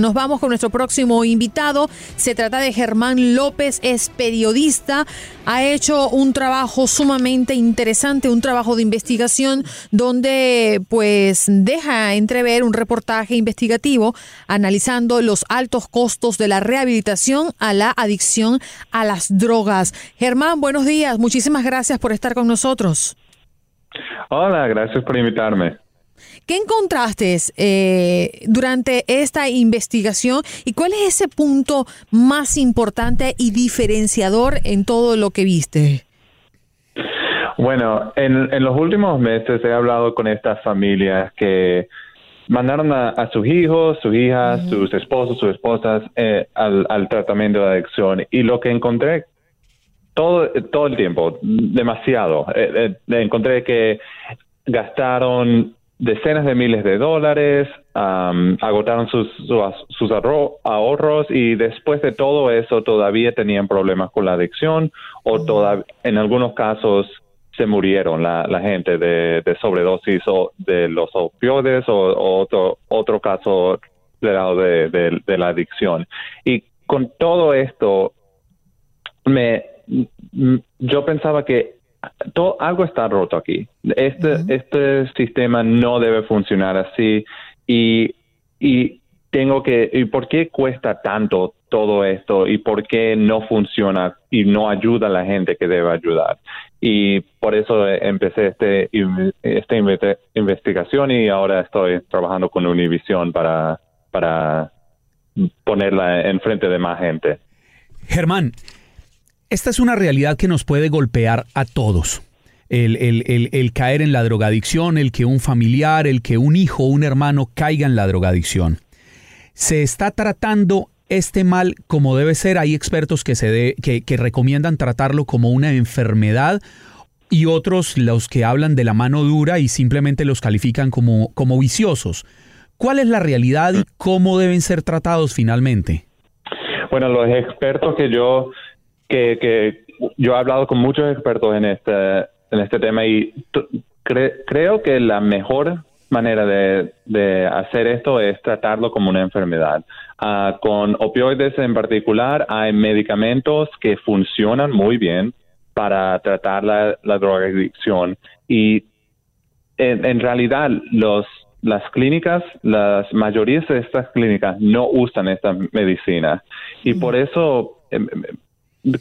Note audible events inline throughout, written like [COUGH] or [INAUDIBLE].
Nos vamos con nuestro próximo invitado. Se trata de Germán López, es periodista, ha hecho un trabajo sumamente interesante, un trabajo de investigación donde pues deja entrever un reportaje investigativo analizando los altos costos de la rehabilitación a la adicción a las drogas. Germán, buenos días, muchísimas gracias por estar con nosotros. Hola, gracias por invitarme. ¿Qué encontraste eh, durante esta investigación y cuál es ese punto más importante y diferenciador en todo lo que viste? Bueno, en, en los últimos meses he hablado con estas familias que mandaron a, a sus hijos, sus hijas, sus esposos, sus esposas eh, al, al tratamiento de adicción y lo que encontré todo, todo el tiempo, demasiado, eh, eh, encontré que gastaron decenas de miles de dólares, agotaron sus, sus, sus ahorro- ahorros y después de todo eso todavía tenían problemas con la adicción o toda- en algunos casos se murieron la, la gente de, de sobredosis o de los opioides o, o otro, otro caso de, de- de la adicción. Y con todo esto, me, yo pensaba que todo, algo está roto aquí. Este, este sistema no debe funcionar así y, y tengo que, ¿y por qué cuesta tanto todo esto y por qué no funciona y no ayuda a la gente que debe ayudar? Y por eso empecé este, esta investigación y ahora estoy trabajando con Univision para, para ponerla enfrente de más gente. Germán, esta es una realidad que nos puede golpear a todos. El, el- el- caer en la drogadicción, el que un familiar, el que un hijo un hermano caiga en la drogadicción. ¿Se está tratando este mal como debe ser? Hay expertos que, se de- que, que recomiendan tratarlo como una enfermedad y otros los que hablan de la mano dura y simplemente los califican como, como viciosos. ¿Cuál es la realidad y cómo deben ser tratados finalmente? Bueno, los expertos que yo que, que yo he hablado con muchos expertos en este en este tema y cre- creo que la mejor manera de, de hacer esto es tratarlo como una enfermedad. Ah, con opioides en particular hay medicamentos que funcionan muy bien para tratar la, la drogadicción. Y en, en realidad los las clínicas, las mayorías de estas clínicas no usan esta medicina. Y por eso em, em,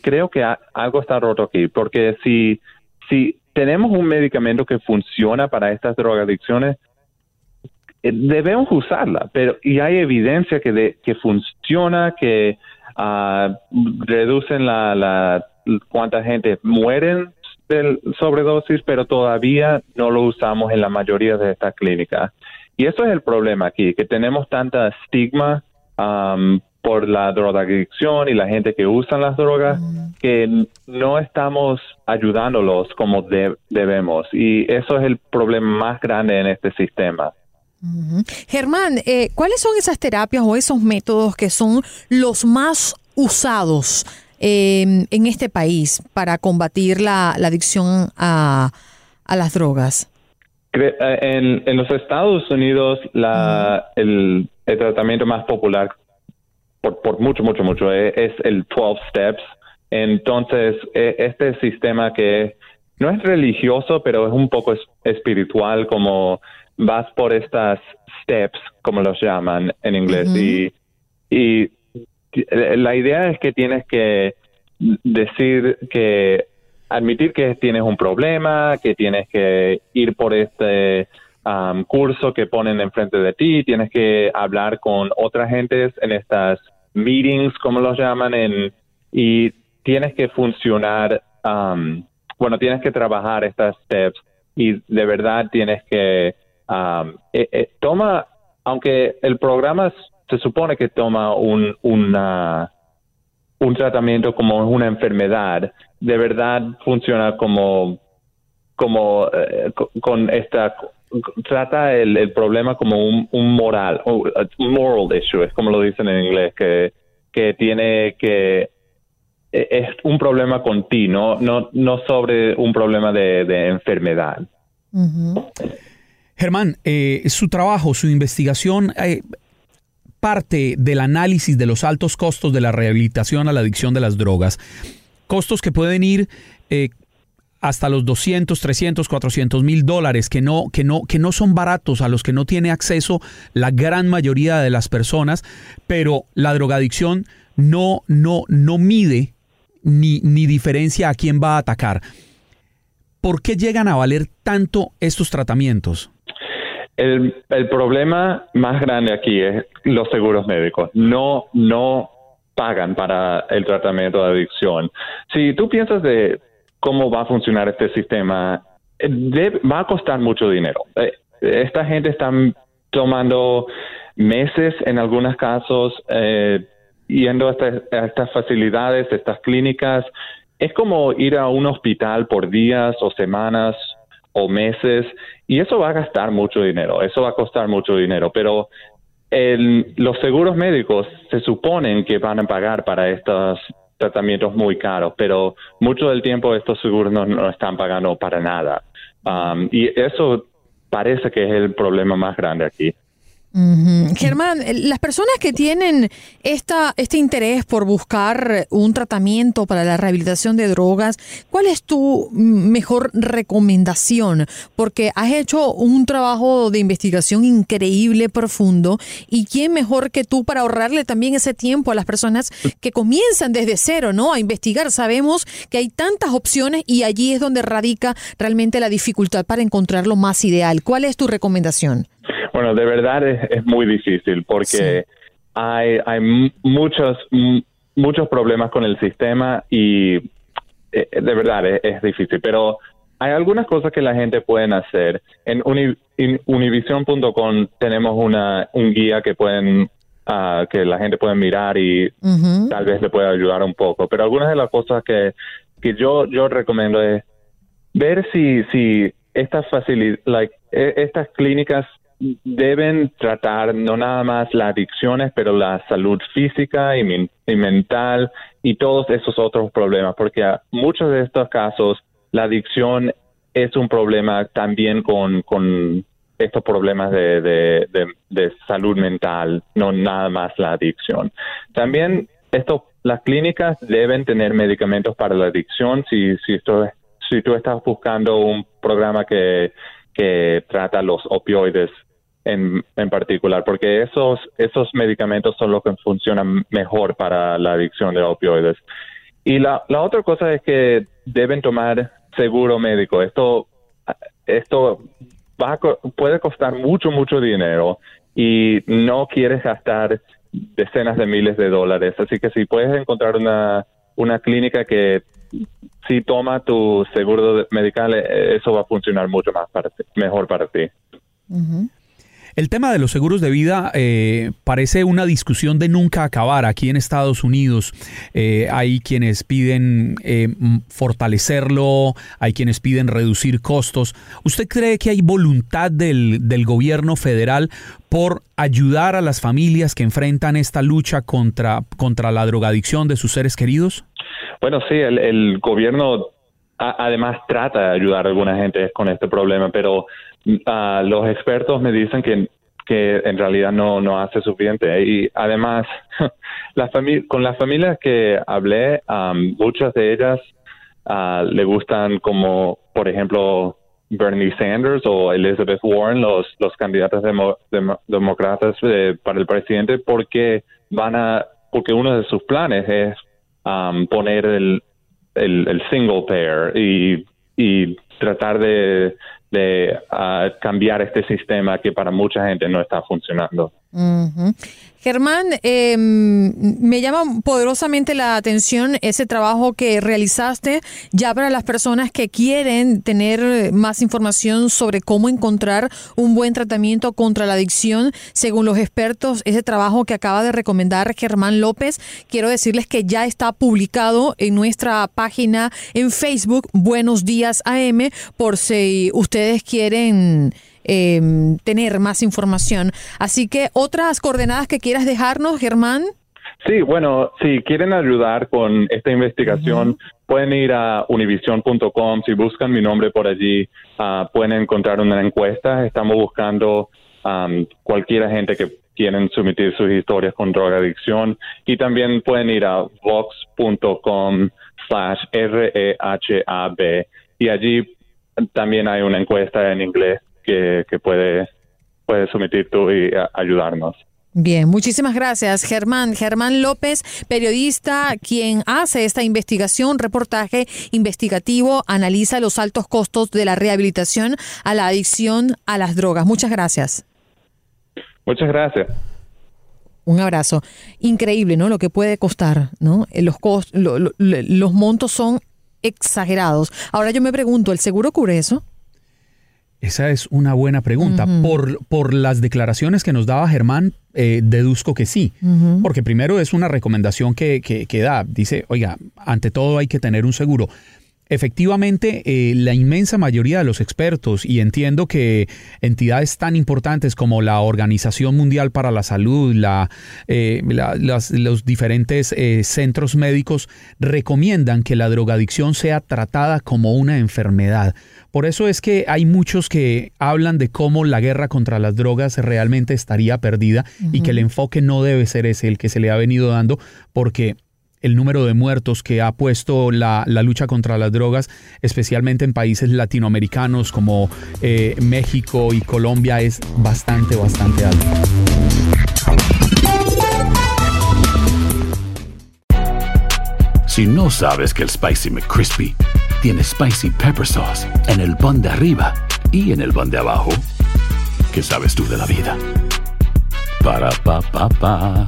creo que a- algo está roto aquí, porque si si tenemos un medicamento que funciona para estas drogadicciones eh, debemos usarla, pero y hay evidencia que de, que funciona, que ah, reducen la, la cuánta gente mueren del sobredosis, pero todavía no lo usamos en la mayoría de estas clínicas. Y eso es el problema aquí, que tenemos tanta estigma am, por la drogadicción y la gente que usa las drogas, que no estamos ayudándolos como de- debemos y eso es el problema más grande en este sistema. Germán, eh, ¿cuáles son esas terapias o esos métodos que son los más usados eh, en este país para combatir la, la adicción a, a las drogas? Eh, En, en los Estados Unidos, la, el, el tratamiento más popular por, por mucho, mucho, mucho eh, es el 12 Steps. Entonces, eh, este sistema que no es religioso, pero es un poco es- espiritual, como vas por estas steps, como los llaman en inglés, y, y la idea es que tienes que decir que admitir que tienes un problema, que tienes que ir por este am, curso que ponen enfrente de ti, tienes que hablar con otras gentes en estas meetings, como los llaman, en, y tienes que funcionar, bueno, tienes que trabajar estas steps y de verdad tienes que eh, toma, aunque el programa se supone que toma un, una un tratamiento como una enfermedad, de verdad funciona como, como eh, co- con esta, trata el, el problema como un, un moral, uh, un moral issue, es como lo dicen en inglés, que, que tiene que, eh, es un problema con ti, no, no, no sobre un problema de, de enfermedad. Germán, eh, su trabajo, su investigación, eh, parte del análisis de los altos costos de la rehabilitación a la adicción de las drogas. Costos que pueden ir eh, hasta los 200, 300, 400 mil dólares, que no, que, no, que no son baratos, a los que no tiene acceso la gran mayoría de las personas, pero la drogadicción no, no, no mide ni, ni diferencia a quién va a atacar. ¿Por qué llegan a valer tanto estos tratamientos? El, el problema más grande aquí es los seguros médicos. No, no pagan para el tratamiento de adicción. Si tú piensas de cómo va a funcionar este sistema, eh, va a costar mucho dinero. Eh, Esta gente está tomando meses en algunos casos, eh, yendo a estas, estas facilidades, estas clínicas. Es como ir a un hospital por días o semanas o meses y eso va a gastar mucho dinero, eso va a costar mucho dinero, pero los seguros médicos se suponen que van a pagar para estos tratamientos muy caros, pero mucho del tiempo estos seguros no, no están pagando para nada. Um, y eso parece que es el problema más grande aquí. Ujú. Germán, eh, las personas que tienen esta, este interés por buscar un tratamiento para la rehabilitación de drogas, ¿cuál es tu mejor recomendación? Porque has hecho un trabajo de investigación increíble, profundo, y quién mejor que tú para ahorrarle también ese tiempo a las personas que comienzan desde cero, ¿no? A investigar. Sabemos que hay tantas opciones y allí es donde radica realmente la dificultad para encontrar lo más ideal. ¿Cuál es tu recomendación? Bueno, de verdad es, es muy difícil porque hay, hay mu- muchos, mu- muchos problemas con el sistema y eh, de verdad es, es difícil, pero hay algunas cosas que la gente pueden hacer. En uni- univision.com tenemos una, un guía que pueden ah, que la gente puede mirar y tal vez le pueda ayudar un poco. Pero algunas de las cosas que, que yo, yo recomiendo es ver si, si estas facilidades, like, e- estas clínicas deben tratar no nada más las adicciones, pero la salud física y, y mental y todos esos otros problemas, porque muchos de estos casos la adicción es un problema también con, estos problemas de- de salud mental, no nada más la adicción. También esto, las clínicas deben tener medicamentos para la adicción si, si, esto, si tú estás buscando un programa que, que trata los opioides en, en particular, porque esos, esos medicamentos son los que funcionan mejor para la adicción de opioides. Y la, la otra cosa es que deben tomar seguro médico. Esto, esto va a puede costar mucho, mucho dinero y no quieres gastar decenas de miles de dólares. Así que si puedes encontrar una, una clínica que si toma tu seguro medical, eh, eso va a funcionar mucho más para mejor para ti. El tema de los seguros de vida eh, parece una discusión de nunca acabar aquí en Estados Unidos. Eh, hay quienes piden eh, fortalecerlo, hay quienes piden reducir costos. ¿Usted cree que hay voluntad del, del gobierno federal por ayudar a las familias que enfrentan esta lucha contra, contra la drogadicción de sus seres queridos? Bueno, sí, el, gobierno además trata de ayudar a alguna gente con este problema, pero uh, los expertos me dicen que, que en realidad no, no hace suficiente. Y además, [LAUGHS] la con las familias que hablé, um, muchas de ellas uh, le gustan como, por ejemplo, Bernie Sanders o Elizabeth Warren, los, los candidatos demócratas eh, para el presidente, porque van a, porque uno de sus planes es um, poner el, el, el, single payer y, y tratar de, de uh, cambiar este sistema que para mucha gente no está funcionando. Germán, eh, me llama poderosamente la atención ese trabajo que realizaste ya para las personas que quieren tener más información sobre cómo encontrar un buen tratamiento contra la adicción. Según los expertos, ese trabajo que acaba de recomendar Germán López, quiero decirles que ya está publicado en nuestra página en Facebook, Buenos Días AM, por si ustedes quieren eh, tener más información. Así que, ¿otras coordenadas que quieras dejarnos, Germán? Sí, bueno, si quieren ayudar con esta investigación, pueden ir a univision.com, si buscan mi nombre por allí, uh, pueden encontrar una encuesta. Estamos buscando um, cualquier gente que quieren someter sus historias con drogadicción y también pueden ir a vox.com slash R-E-H-A-B y allí también hay una encuesta en inglés que, que puede, puede someter tú y ayudarnos. Bien, muchísimas gracias, Germán. Germán López, periodista, quien hace esta investigación, reportaje investigativo, analiza los altos costos de la rehabilitación a la adicción a las drogas. Muchas gracias. Muchas gracias. Un abrazo. Increíble, ¿no? Lo que puede costar, ¿no? Los, cost los montos son exagerados. Ahora yo me pregunto, ¿el seguro cubre eso? Esa es una buena pregunta. por, por las declaraciones que nos daba Germán, eh, deduzco que sí. Porque primero es una recomendación que, que, que, da. Dice, oiga, ante todo hay que tener un seguro. Efectivamente, eh, la inmensa mayoría de los expertos, y entiendo que entidades tan importantes como la Organización Mundial para la Salud, la, eh, los diferentes eh, centros médicos, recomiendan que la drogadicción sea tratada como una enfermedad. Por eso es que hay muchos que hablan de cómo la guerra contra las drogas realmente estaría perdida y que el enfoque no debe ser ese el que se le ha venido dando, porque el número de muertos que ha puesto la, la, lucha contra las drogas, especialmente en países latinoamericanos como eh, México y Colombia, es bastante, bastante alto. Si no sabes que el Spicy McCrispy tiene Spicy Pepper Sauce en el pan de arriba y en el pan de abajo, ¿qué sabes tú de la vida? Para, pa, pa, pa.